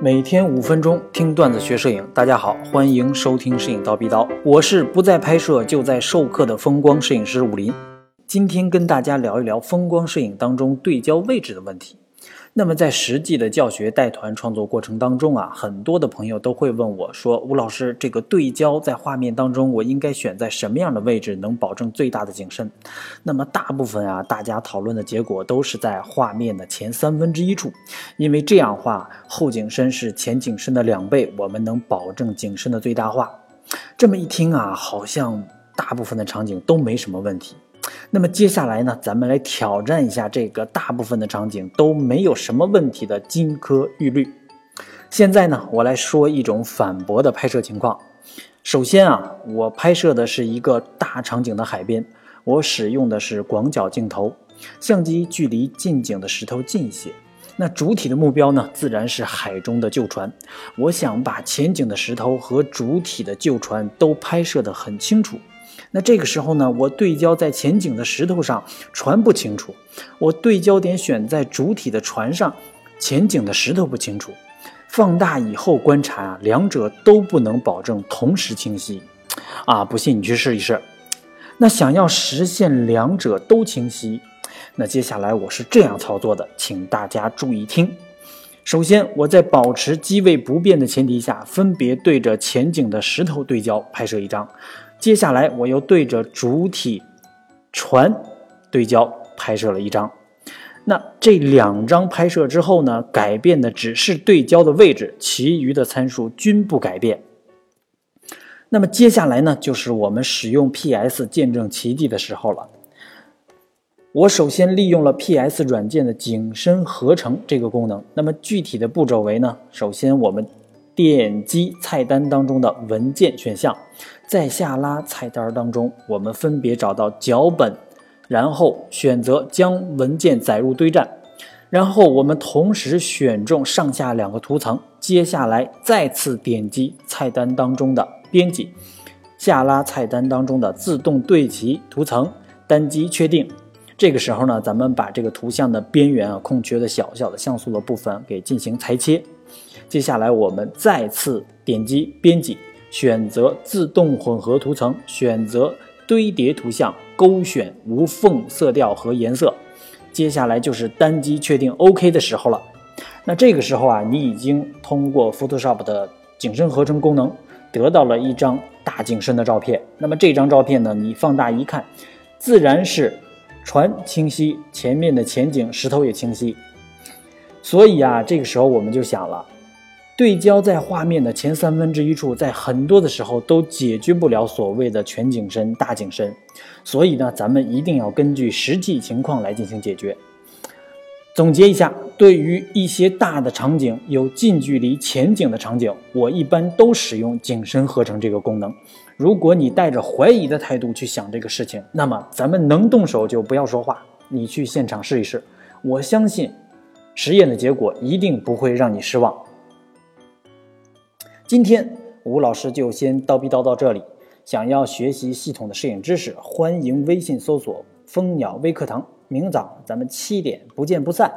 每天五分钟听段子学摄影，大家好，欢迎收听摄影刀逼刀，我是不再拍摄就在授课的风光摄影师武林。今天跟大家聊一聊风光摄影当中对焦位置的问题。那么在实际的教学带团创作过程当中啊，很多的朋友都会问我说：“吴老师，这个对焦在画面当中，我应该选在什么样的位置能保证最大的景深？”那么大部分啊，大家讨论的结果都是在画面的前三分之一处，因为这样画后景深是前景深的两倍，我们能保证景深的最大化。这么一听啊，好像大部分的场景都没什么问题。那么接下来呢，咱们来挑战一下这个大部分的场景都没有什么问题的金科玉律。现在呢，我来说一种反驳的拍摄情况。首先啊，我拍摄的是一个大场景的海边，我使用的是广角镜头，相机距离近景的石头近一些。那主体的目标呢，自然是海中的旧船。我想把前景的石头和主体的旧船都拍摄得很清楚。那这个时候呢，我对焦在前景的石头上，船不清楚；我对焦点选在主体的船上，前景的石头不清楚。放大以后观察，两者都不能保证同时清晰。啊，不信你去试一试。那想要实现两者都清晰，那接下来我是这样操作的，请大家注意听。首先，我在保持机位不变的前提下，分别对着前景的石头对焦拍摄一张。接下来，我又对着主体船对焦拍摄了一张。那这两张拍摄之后呢？改变的只是对焦的位置，其余的参数均不改变。那么接下来呢，就是我们使用 PS 见证奇迹的时候了。我首先利用了 PS 软件的景深合成这个功能。那么具体的步骤为呢？首先我们。点击菜单当中的文件选项，在下拉菜单当中，我们分别找到脚本，然后选择将文件载入堆栈，然后我们同时选中上下两个图层，接下来再次点击菜单当中的编辑，下拉菜单当中的自动对齐图层，单击确定。这个时候呢，咱们把这个图像的边缘啊，空缺的小小的像素的部分给进行裁切。接下来，我们再次点击编辑，选择自动混合图层，选择堆叠图像，勾选无缝色调和颜色。接下来就是单击确定 OK 的时候了。那这个时候啊，你已经通过 Photoshop 的景深合成功能得到了一张大景深的照片。那么这张照片呢，你放大一看，自然是船清晰，前面的前景石头也清晰。所以啊，这个时候我们就想了，对焦在画面的前三分之一处，在很多的时候都解决不了所谓的全景深、大景深，所以呢，咱们一定要根据实际情况来进行解决。总结一下，对于一些大的场景，有近距离前景的场景，我一般都使用景深合成这个功能。如果你带着怀疑的态度去想这个事情，那么咱们能动手就不要说话，你去现场试一试，我相信。实验的结果一定不会让你失望。今天吴老师就先叨逼叨到这里。想要学习系统的摄影知识，欢迎微信搜索“蜂鸟微课堂”。明早咱们七点不见不散。